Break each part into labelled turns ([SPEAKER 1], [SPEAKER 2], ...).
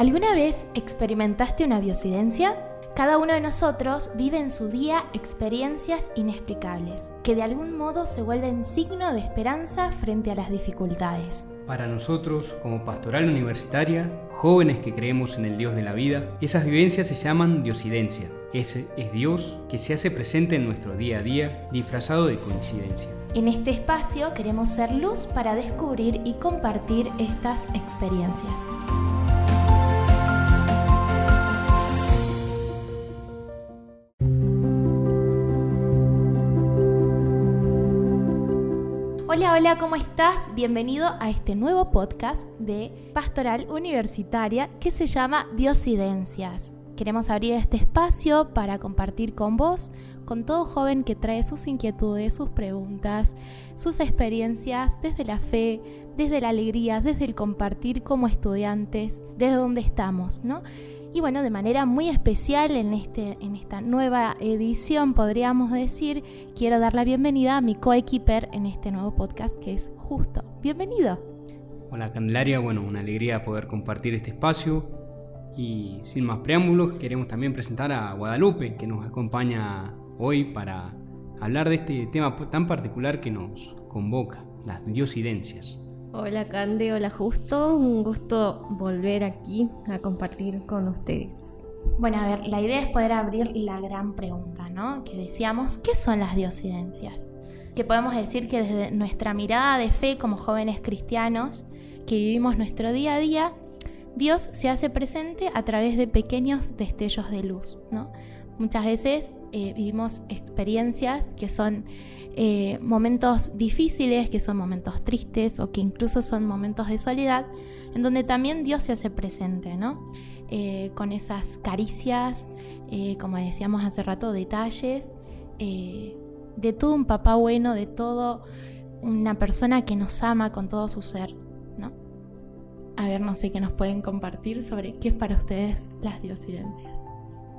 [SPEAKER 1] ¿Alguna vez experimentaste una diosidencia? Cada uno de nosotros vive en su día experiencias inexplicables, que de algún modo se vuelven signo de esperanza frente a las dificultades.
[SPEAKER 2] Para nosotros, como pastoral universitaria, jóvenes que creemos en el Dios de la vida, esas vivencias se llaman diosidencia. Ese es Dios que se hace presente en nuestro día a día, disfrazado de coincidencia.
[SPEAKER 1] En este espacio queremos ser luz para descubrir y compartir estas experiencias. Hola, hola, ¿cómo estás? Bienvenido a este nuevo podcast de Pastoral Universitaria que se llama Diosidencias. Queremos abrir este espacio para compartir con vos, con todo joven que trae sus inquietudes, sus preguntas, sus experiencias desde la fe, desde la alegría, desde el compartir como estudiantes, desde donde estamos, ¿no? Y bueno, de manera muy especial en, este, en esta nueva edición, podríamos decir, quiero dar la bienvenida a mi coequiper en este nuevo podcast que es Justo. Bienvenido.
[SPEAKER 2] Hola Candelaria, bueno, una alegría poder compartir este espacio. Y sin más preámbulos, queremos también presentar a Guadalupe, que nos acompaña hoy para hablar de este tema tan particular que nos convoca, las diosidencias.
[SPEAKER 3] Hola Cande, hola Justo, un gusto volver aquí a compartir con ustedes.
[SPEAKER 1] Bueno, a ver, la idea es poder abrir la gran pregunta, ¿no? Que decíamos, ¿qué son las diosidencias? Que podemos decir que desde nuestra mirada de fe como jóvenes cristianos, que vivimos nuestro día a día, Dios se hace presente a través de pequeños destellos de luz, ¿no? Muchas veces eh, vivimos experiencias que son eh, momentos difíciles, que son momentos tristes o que incluso son momentos de soledad, en donde también Dios se hace presente, ¿no? Eh, con esas caricias, eh, como decíamos hace rato, detalles, de todo un papá bueno, de todo una persona que nos ama con todo su ser, ¿no? A ver, no sé qué nos pueden compartir sobre qué es para ustedes las diosidencias.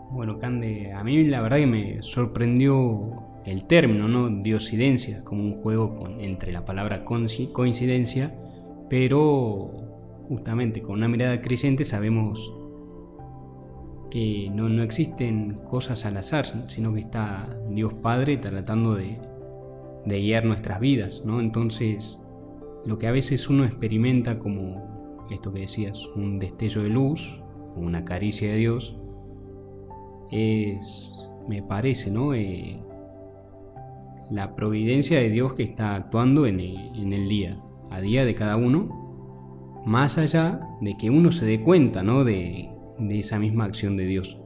[SPEAKER 2] Bueno, Cande, a mí la verdad que me sorprendió el término, ¿no? Diosidencia, como un juego entre la palabra coincidencia, pero justamente con una mirada creciente sabemos que no, existen cosas al azar, sino que está Dios Padre tratando de, guiar nuestras vidas, ¿no? Entonces, lo que a veces uno experimenta como esto que decías, un destello de luz, una caricia de Dios, es, me parece, ¿no? Eh, la providencia de Dios que está actuando en el, día, a día de cada uno, más allá de que uno se dé cuenta ¿no? de, esa misma acción de Dios.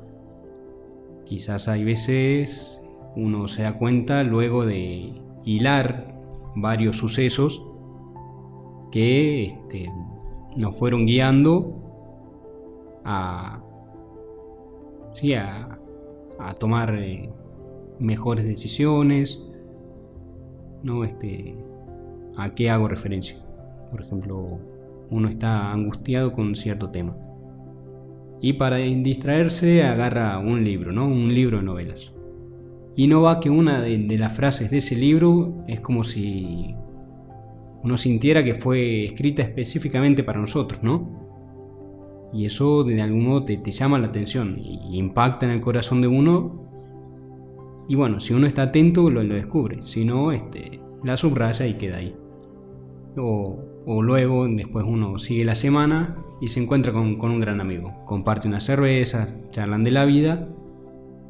[SPEAKER 2] Quizás hay veces uno se da cuenta luego de hilar varios sucesos que este, nos fueron guiando a, sí, a, tomar eh, mejores decisiones, ¿no? Este, ¿A qué hago referencia? Por ejemplo, uno está angustiado con cierto tema. Y para distraerse agarra un libro, ¿no? Un libro de novelas. Y no va que una de, las frases de ese libro es como si uno sintiera que fue escrita específicamente para nosotros, ¿no? Y eso de algún modo te, llama la atención y impacta en el corazón de uno y bueno, si uno está atento lo, descubre, si no, este, la subraya y queda ahí. O, o, luego, después uno sigue la semana y se encuentra con, con un gran amigo. Comparte unas cervezas, charlan de la vida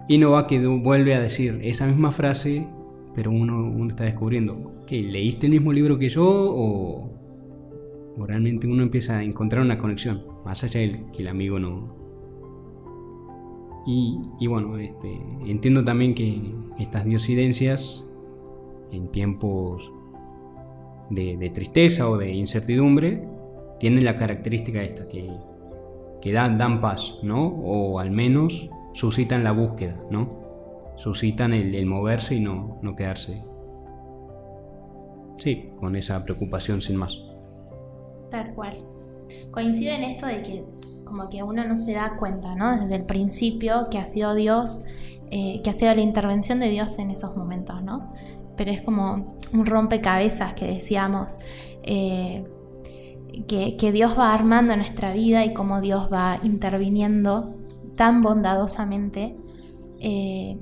[SPEAKER 2] y no va que vuelve a decir esa misma frase, pero uno, uno está descubriendo que leíste el mismo libro que yo o, realmente uno empieza a encontrar una conexión, más allá del que el amigo no, y, bueno, este, entiendo también que estas diosidencias en tiempos de, tristeza o de incertidumbre tienen la característica esta, que, dan, dan paz, ¿no? O al menos suscitan la búsqueda, ¿no? Suscitan el, moverse y no, no quedarse. Sí, con esa preocupación sin más.
[SPEAKER 1] Tal cual. Coincide en esto de que como que uno no se da cuenta, ¿no? Desde el principio que ha sido Dios, eh, que ha sido la intervención de Dios en esos momentos, ¿no? Pero es como un rompecabezas que decíamos, eh, que, Dios va armando nuestra vida y cómo Dios va interviniendo tan bondadosamente. Eh,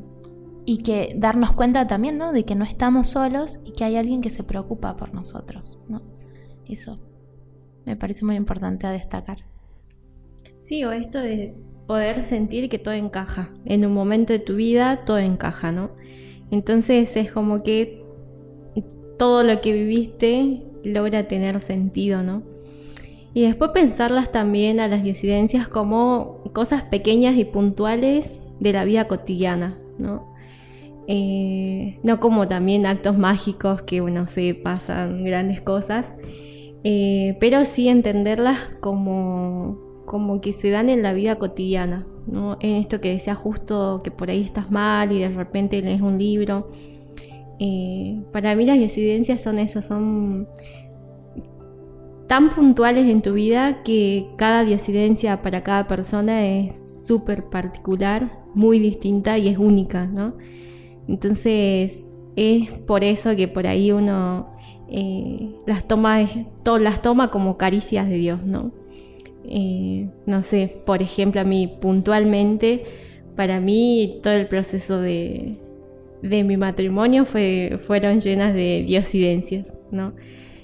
[SPEAKER 1] y que darnos cuenta también, ¿no? De que no estamos solos y que hay alguien que se preocupa por nosotros, ¿no? Eso me parece muy importante a destacar.
[SPEAKER 3] Sí, o esto de poder sentir que todo encaja. En un momento de tu vida todo encaja, ¿no? Entonces es como que todo lo que viviste logra tener sentido, ¿no? Y después pensarlas también a las diosidencias como cosas pequeñas y puntuales de la vida cotidiana, ¿no? Eh, no como también actos mágicos que, bueno, se pasan grandes cosas, eh, pero sí entenderlas como, como que se dan en la vida cotidiana, ¿no? En esto que decía justo que por ahí estás mal y de repente lees un libro. Eh, para mí las incidencias son eso, son tan puntuales en tu vida que cada diosidencia para cada persona es súper particular, muy distinta y es única, ¿no? Entonces es por eso que por ahí uno eh, las, toma, las toma como caricias de Dios, ¿no? Eh, no sé, por ejemplo, a mí puntualmente, para mí todo el proceso de, de mi matrimonio fue, fueron llenas de diosidencias, ¿no?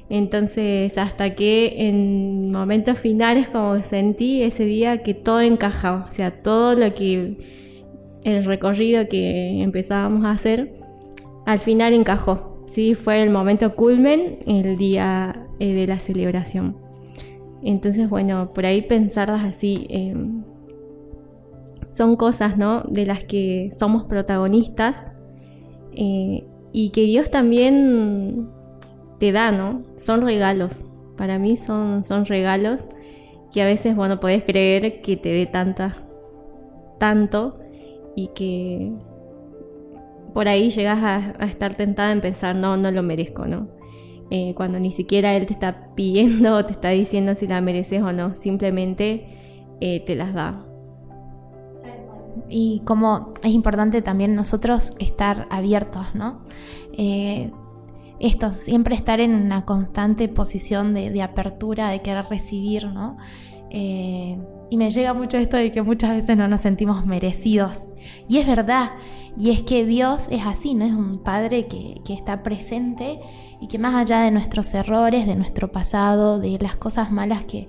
[SPEAKER 3] Entonces, hasta que en momentos finales como sentí ese día que todo encajaba, o sea, todo lo que el recorrido que empezábamos a hacer, al final encajó. ¿sí? Fue el momento culmen, el día eh, de la celebración. Entonces, bueno, por ahí pensarlas así, em, son cosas, ¿no? De las que somos protagonistas eh, y que Dios también te da, ¿no? Son regalos. Para mí son, son regalos que a veces, bueno, podés creer que te dé tanta, tanto, y que por ahí llegas a, estar tentada en pensar, no, no lo merezco, ¿no? Eh, cuando ni siquiera él te está pidiendo o te está diciendo si la mereces o no, simplemente eh, te las da.
[SPEAKER 1] Y como es importante también nosotros estar abiertos, ¿no? Eh, esto, siempre estar en una constante posición de, de apertura, de querer recibir, ¿no? Y me llega mucho esto de que muchas veces no nos sentimos merecidos. Y es verdad. Y es que Dios es así, ¿no? Es un Padre que, está presente y que más allá de nuestros errores, de nuestro pasado, de las cosas malas que,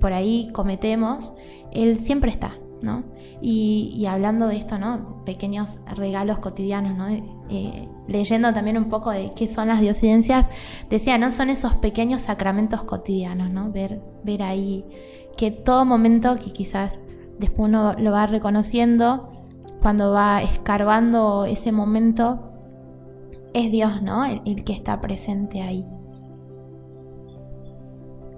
[SPEAKER 1] por ahí cometemos, Él siempre está, ¿no? Y, hablando de esto, ¿no? Pequeños regalos cotidianos, ¿no? Eh, leyendo también un poco de qué son las diosidencias, decía, ¿no? Son esos pequeños sacramentos cotidianos, ¿no? Ver, ver ahí que todo momento que quizás después uno lo va reconociendo, cuando va escarbando ese momento, es Dios, ¿no? El, que está presente ahí.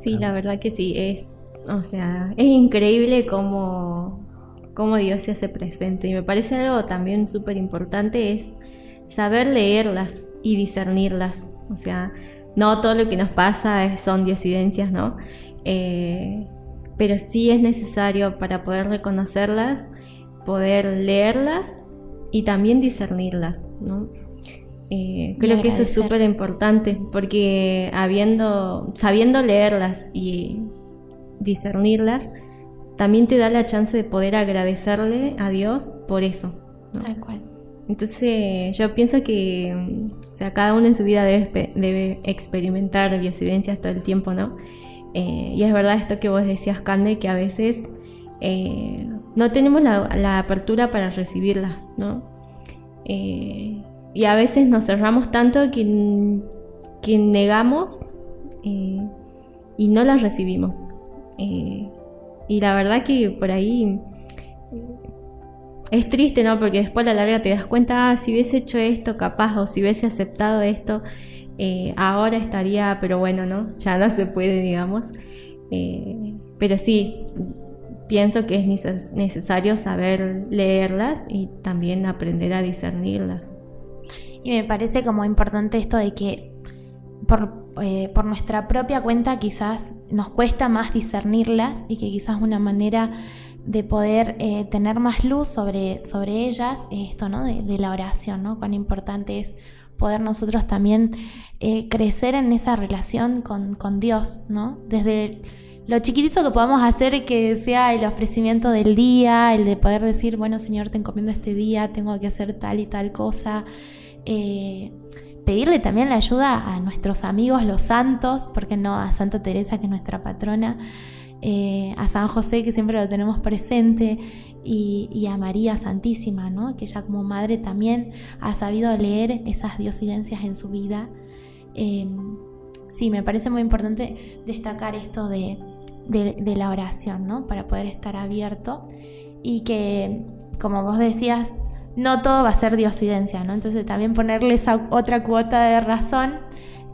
[SPEAKER 3] Sí, la verdad que sí, es, o sea, es increíble cómo, cómo Dios se hace presente. Y me parece algo también súper importante es saber leerlas y discernirlas. O sea, no todo lo que nos pasa son diosidencias, ¿no? Eh, pero sí es necesario para poder reconocerlas, poder leerlas y también discernirlas, ¿no? Eh, creo que eso es súper importante porque habiendo, sabiendo leerlas y discernirlas, también te da la chance de poder agradecerle a Dios por eso.
[SPEAKER 1] Tal cual.
[SPEAKER 3] Entonces yo pienso que o sea, cada uno en su vida debe, debe experimentar vivencias todo el tiempo, ¿no? Eh, y es verdad esto que vos decías, Cande, que a veces eh, no tenemos la, apertura para recibirla, ¿no? Eh, y a veces nos cerramos tanto que, que negamos y no la recibimos. y la verdad que por ahí es triste, ¿no? Porque después a la larga te das cuenta, ah, si hubiese hecho esto capaz o si hubiese aceptado esto, eh, ahora estaría, pero bueno, ¿no? Ya no se puede, digamos. Eh, pero sí, pienso que es necesario saber leerlas y también aprender a discernirlas.
[SPEAKER 1] Y me parece como importante esto de que por, eh, por nuestra propia cuenta quizás nos cuesta más discernirlas y que quizás una manera de poder tener más luz sobre, sobre ellas, esto, ¿no? De, de, la oración, ¿no? Cuán importante es poder nosotros también eh, crecer en esa relación con, con Dios, ¿no? Desde lo chiquitito que podamos hacer que sea el ofrecimiento del día, el de poder decir, bueno Señor, te encomiendo este día, tengo que hacer tal y tal cosa. Eh, pedirle también la ayuda a nuestros amigos, los santos, porque no a Santa Teresa, que es nuestra patrona, eh, a San José, que siempre lo tenemos presente, y, a María Santísima, ¿no? que ella como madre también ha sabido leer esas diosidencias en su vida. Eh, sí, me parece muy importante destacar esto de, de, la oración, ¿no? Para poder estar abierto y que, como vos decías, no todo va a ser diosidencia, ¿no? Entonces también ponerle esa otra cuota de razón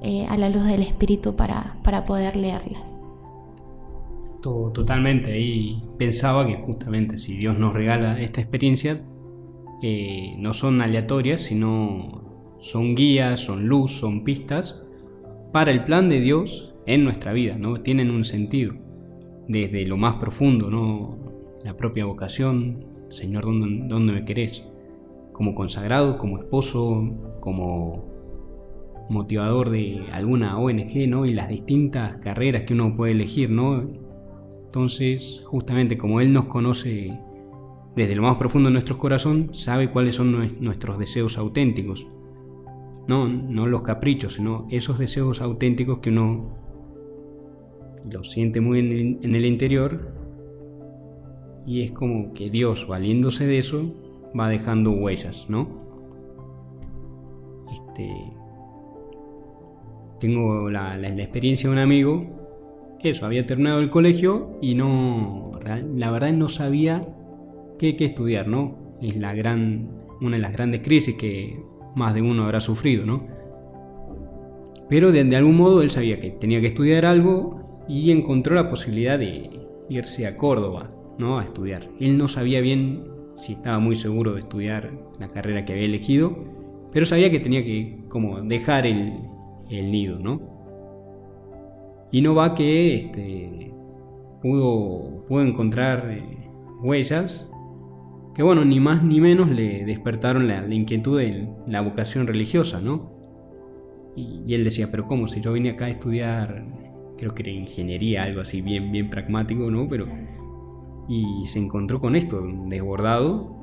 [SPEAKER 1] eh, a la luz del espíritu para, para poder leerlas.
[SPEAKER 2] Totalmente, y pensaba que justamente si Dios nos regala esta experiencia, eh, no son aleatorias, sino son guías, son luz, son pistas para el plan de Dios en nuestra vida, ¿no? Tienen un sentido desde lo más profundo, ¿no? La propia vocación, Señor, ¿dónde, dónde me querés? Como consagrado, como esposo, como motivador de alguna ONG, ¿no? Y las distintas carreras que uno puede elegir, ¿no? Entonces, justamente como Él nos conoce desde lo más profundo de nuestro corazón, sabe cuáles son nuestros deseos auténticos. No, no los caprichos, sino esos deseos auténticos que uno lo siente muy en el, interior y es como que Dios, valiéndose de eso, va dejando huellas, ¿no? Este, tengo la, experiencia de un amigo, eso, había terminado el colegio y no, la verdad no sabía qué, qué estudiar, ¿no? Es la gran, una de las grandes crisis que más de uno habrá sufrido, ¿no? Pero de, de algún modo él sabía que tenía que estudiar algo y encontró la posibilidad de irse a Córdoba, ¿no? A estudiar. Él no sabía bien si estaba muy seguro de estudiar la carrera que había elegido, pero sabía que tenía que como dejar el, nido, ¿no? Y no va que este, pudo, pudo encontrar eh, huellas que, bueno, ni más ni menos le despertaron la, inquietud de la vocación religiosa, ¿no? Y, y, él decía, pero ¿cómo? Si yo vine acá a estudiar creo que era ingeniería, algo así bien, bien pragmático, ¿no? Pero, y se encontró con esto, desbordado.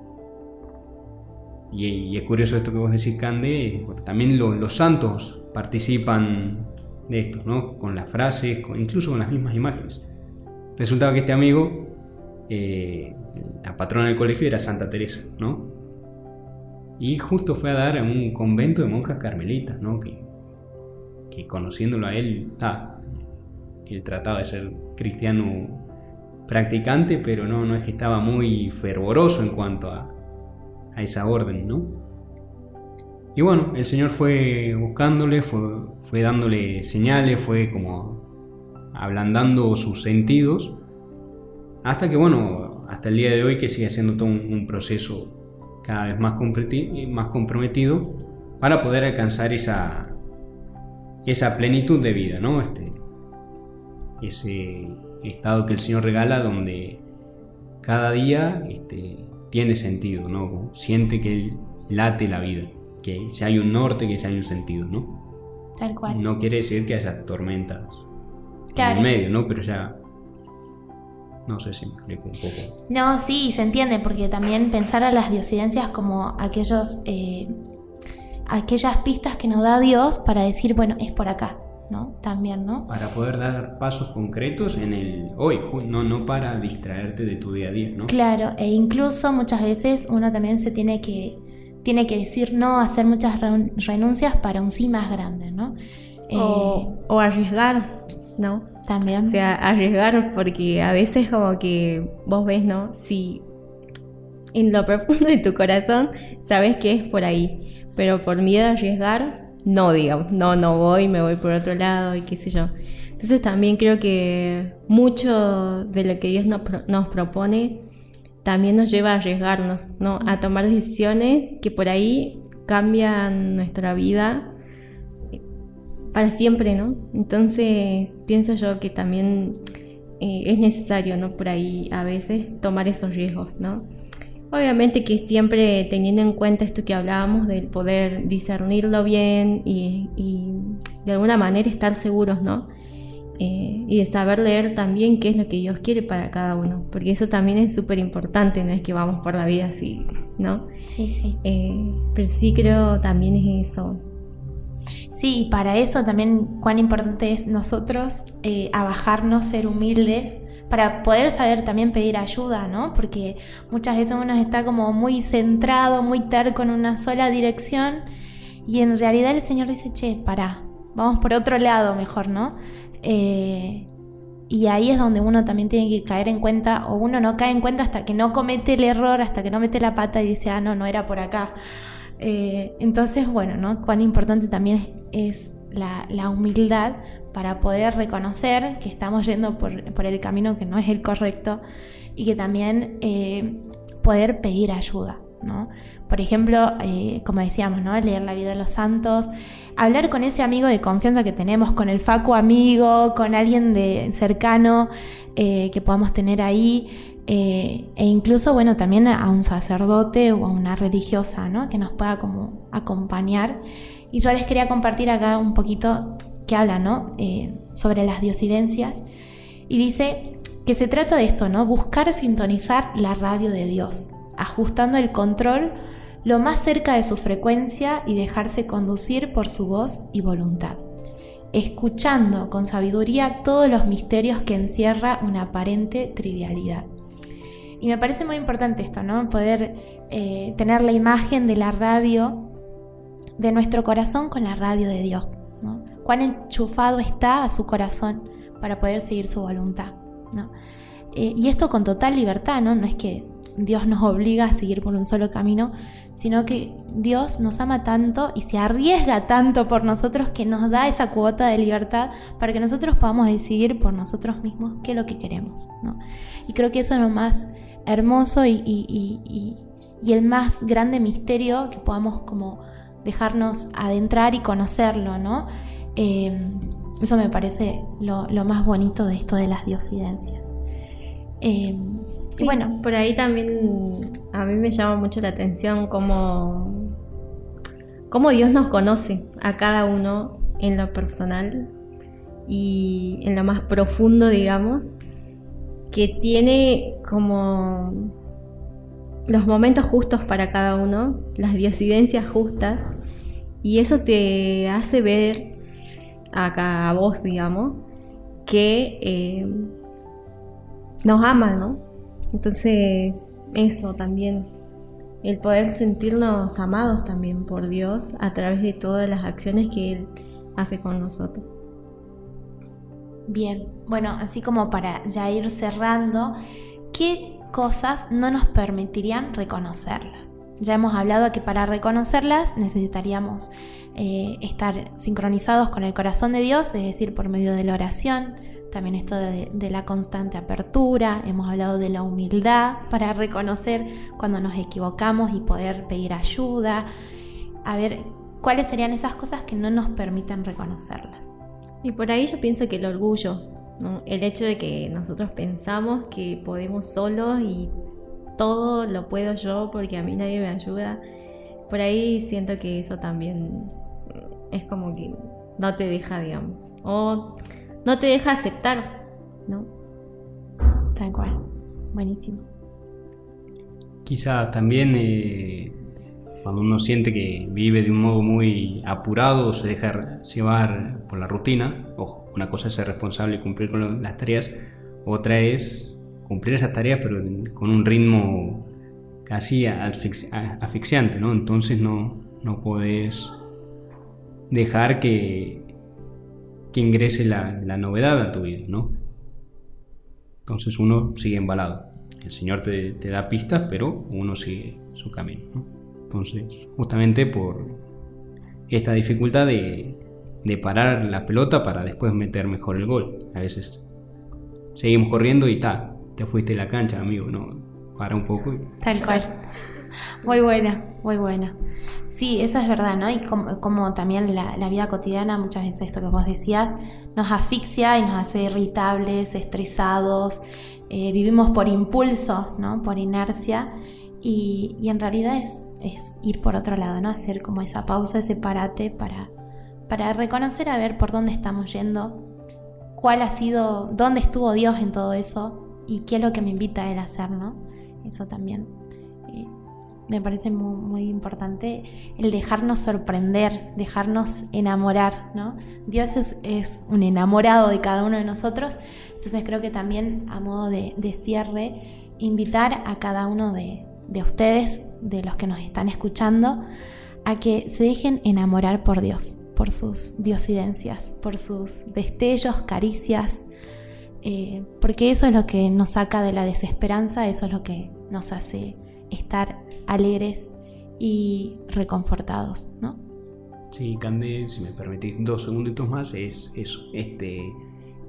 [SPEAKER 2] Y, es curioso esto que vos decís, Cande, también los santos participan de esto, ¿no? Con las frases, incluso con las mismas imágenes. Resultaba que este amigo, eh, la patrona del colegio era Santa Teresa, ¿no? Y justo fue a dar a un convento de monjas carmelitas, ¿no? Que, conociéndolo a él, él trataba de ser cristiano practicante, pero no, no es que estaba muy fervoroso en cuanto a, a esa orden, ¿no? Y bueno, el Señor fue buscándole, fue, fue dándole señales, fue como ablandando sus sentidos, hasta que bueno, hasta el día de hoy que sigue siendo todo un, proceso cada vez más, más comprometido para poder alcanzar esa, esa plenitud de vida, ¿no? Este, ese estado que el Señor regala donde cada día este, tiene sentido, ¿no? Siente que late la vida, que ya hay un norte, que ya hay un sentido, ¿no?
[SPEAKER 1] Tal cual.
[SPEAKER 2] No quiere decir que haya tormentas en el medio, ¿no? Pero ya no sé si me explico un poco.
[SPEAKER 1] No, sí, se entiende, porque también pensar a las diosidencias como aquellos, eh, aquellas pistas que nos da Dios para decir, bueno, es por acá. ¿No? También, ¿no?
[SPEAKER 2] Para poder dar pasos concretos en el hoy, no, no para distraerte de tu día a día, ¿no?
[SPEAKER 1] Claro, e incluso muchas veces uno también se tiene que, tiene que decir no, hacer muchas renuncias para un sí más grande, ¿no?
[SPEAKER 3] O, eh, o arriesgar, ¿no?
[SPEAKER 1] También.
[SPEAKER 3] O sea, arriesgar porque a veces como que vos ves, ¿no? Si en lo profundo de tu corazón sabes que es por ahí, pero por miedo a arriesgar no, digamos, no, no voy, me voy por otro lado y qué sé yo. Entonces también creo que mucho de lo que Dios nos, nos propone también nos lleva a arriesgarnos, ¿no? A tomar decisiones que por ahí cambian nuestra vida para siempre, ¿no? Entonces pienso yo que también eh, es necesario, ¿no? Por ahí a veces tomar esos riesgos, ¿no? Obviamente que siempre teniendo en cuenta esto que hablábamos del poder discernirlo bien y, de alguna manera estar seguros, ¿no? Eh, y de saber leer también qué es lo que Dios quiere para cada uno, porque eso también es súper importante, no es que vamos por la vida así, ¿no?
[SPEAKER 1] Sí, sí.
[SPEAKER 3] Eh, pero sí creo también es eso.
[SPEAKER 1] Sí, y para eso también cuán importante es nosotros eh, abajarnos, ser humildes, para poder saber también pedir ayuda, ¿no? Porque muchas veces uno está como muy centrado, muy terco en una sola dirección y en realidad el Señor dice, che, para, vamos por otro lado mejor, ¿no? Eh, y ahí es donde uno también tiene que caer en cuenta, o uno no cae en cuenta hasta que no comete el error, hasta que no mete la pata y dice, ah, no, no era por acá. Eh, entonces, bueno, ¿no? Cuán importante también es la, humildad para poder reconocer que estamos yendo por, el camino que no es el correcto y que también eh, poder pedir ayuda, ¿no? Por ejemplo, eh, como decíamos, ¿no? Leer la vida de los santos, hablar con ese amigo de confianza que tenemos, con el faco amigo, con alguien de cercano eh, que podamos tener ahí, e incluso, bueno, también a un sacerdote o a una religiosa, ¿no? Que nos pueda como acompañar y yo les quería compartir acá un poquito que habla, ¿no? Eh, sobre las diosidencias. Y dice que se trata de esto, ¿no? Buscar sintonizar la radio de Dios, ajustando el control lo más cerca de su frecuencia y dejarse conducir por su voz y voluntad, escuchando con sabiduría todos los misterios que encierra una aparente trivialidad. Y me parece muy importante esto, ¿no? Poder eh, tener la imagen de la radio de nuestro corazón con la radio de Dios. Cuán enchufado está a su corazón para poder seguir su voluntad. ¿no? Eh, y esto con total libertad, ¿no? No es que Dios nos obliga a seguir por un solo camino, sino que Dios nos ama tanto y se arriesga tanto por nosotros que nos da esa cuota de libertad para que nosotros podamos decidir por nosotros mismos qué es lo que queremos. ¿no? Y creo que eso es lo más hermoso y, y, y el más grande misterio que podamos como dejarnos adentrar y conocerlo, ¿no? Eh, eso me parece lo, más bonito de esto de las diosidencias.
[SPEAKER 3] Eh, bueno, por ahí también a mí me llama mucho la atención cómo, cómo Dios nos conoce a cada uno en lo personal y en lo más profundo, digamos, que tiene como los momentos justos para cada uno, las diosidencias justas, y eso te hace ver acá a vos, digamos, que eh, nos ama, ¿no? Entonces, eso también, el poder sentirnos amados también por Dios a través de todas las acciones que Él hace con nosotros.
[SPEAKER 1] Bien, bueno, así como para ya ir cerrando, ¿qué cosas no nos permitirían reconocerlas? Ya hemos hablado que para reconocerlas necesitaríamos eh, estar sincronizados con el corazón de Dios, es decir, por medio de la oración, también esto de, la constante apertura, hemos hablado de la humildad para reconocer cuando nos equivocamos y poder pedir ayuda, a ver cuáles serían esas cosas que no nos permiten reconocerlas.
[SPEAKER 3] Y por ahí yo pienso que el orgullo, el hecho de que nosotros pensamos que podemos solos y todo lo puedo yo porque a mí nadie me ayuda. Por ahí siento que eso también es como que no te deja, digamos. O no te deja aceptar, ¿no?
[SPEAKER 1] Tal cual. Buenísimo.
[SPEAKER 2] Quizá también eh, cuando uno siente que vive de un modo muy apurado o se deja llevar por la rutina, ojo, una cosa es ser responsable y cumplir con las tareas, otra es cumplir esas tareas, pero con un ritmo casi asfixiante, ¿no? Entonces no, no podés dejar que, que ingrese la, novedad a tu vida, ¿no? Entonces uno sigue embalado. El Señor te, da pistas, pero uno sigue su camino, ¿no? Entonces, justamente por esta dificultad de, de parar la pelota para después meter mejor el gol. A veces seguimos corriendo y tal, te fuiste de la cancha, amigo, no, para un poco.
[SPEAKER 1] Tal cual. Muy buena, muy buena. Sí, eso es verdad, ¿no? Y como, también la, vida cotidiana, muchas veces esto que vos decías, nos asfixia y nos hace irritables, estresados, eh, vivimos por impulso, ¿no? Por inercia. Y, en realidad es, es, ir por otro lado, ¿no? Hacer como esa pausa, ese parate para, para reconocer a ver por dónde estamos yendo, cuál ha sido, dónde estuvo Dios en todo eso y qué es lo que me invita a Él a hacer, ¿no? Eso también. Me parece muy, importante el dejarnos sorprender, dejarnos enamorar, ¿no? Dios es, un enamorado de cada uno de nosotros, entonces creo que también a modo de, cierre, invitar a cada uno de, de ustedes, de los que nos están escuchando, a que se dejen enamorar por Dios, por sus diosidencias, por sus destellos, caricias, eh, porque eso es lo que nos saca de la desesperanza, eso es lo que nos hace estar alegres y reconfortados, ¿no?
[SPEAKER 2] Sí, Cande, si me permitís dos segunditos más, es eso, este,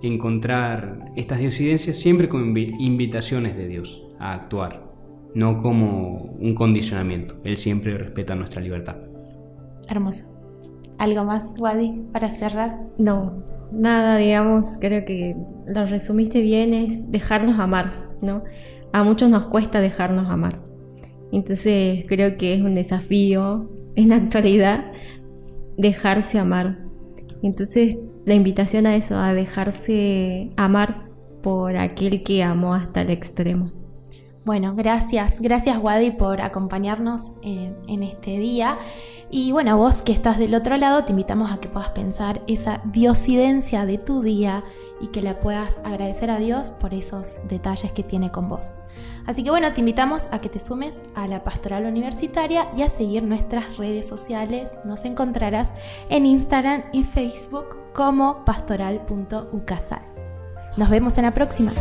[SPEAKER 2] encontrar estas disidencias siempre con invitaciones de Dios a actuar, no como un condicionamiento. Él siempre respeta nuestra libertad.
[SPEAKER 1] Hermoso. ¿Algo más, Wadi, para cerrar?
[SPEAKER 3] No, nada, digamos, creo que lo resumiste bien, es dejarnos amar, ¿no? A muchos nos cuesta dejarnos amar. Entonces creo que es un desafío en la actualidad dejarse amar. Entonces la invitación a eso, a dejarse amar por aquel que amó hasta el extremo.
[SPEAKER 1] Bueno, gracias, gracias Wadi por acompañarnos en, este día. Y bueno, vos que estás del otro lado, te invitamos a que puedas pensar esa diosidencia de tu día y que le puedas agradecer a Dios por esos detalles que tiene con vos. Así que bueno, te invitamos a que te sumes a la pastoral universitaria y a seguir nuestras redes sociales. Nos encontrarás en Instagram y Facebook como pastoral.ucasal. Nos vemos en la próxima.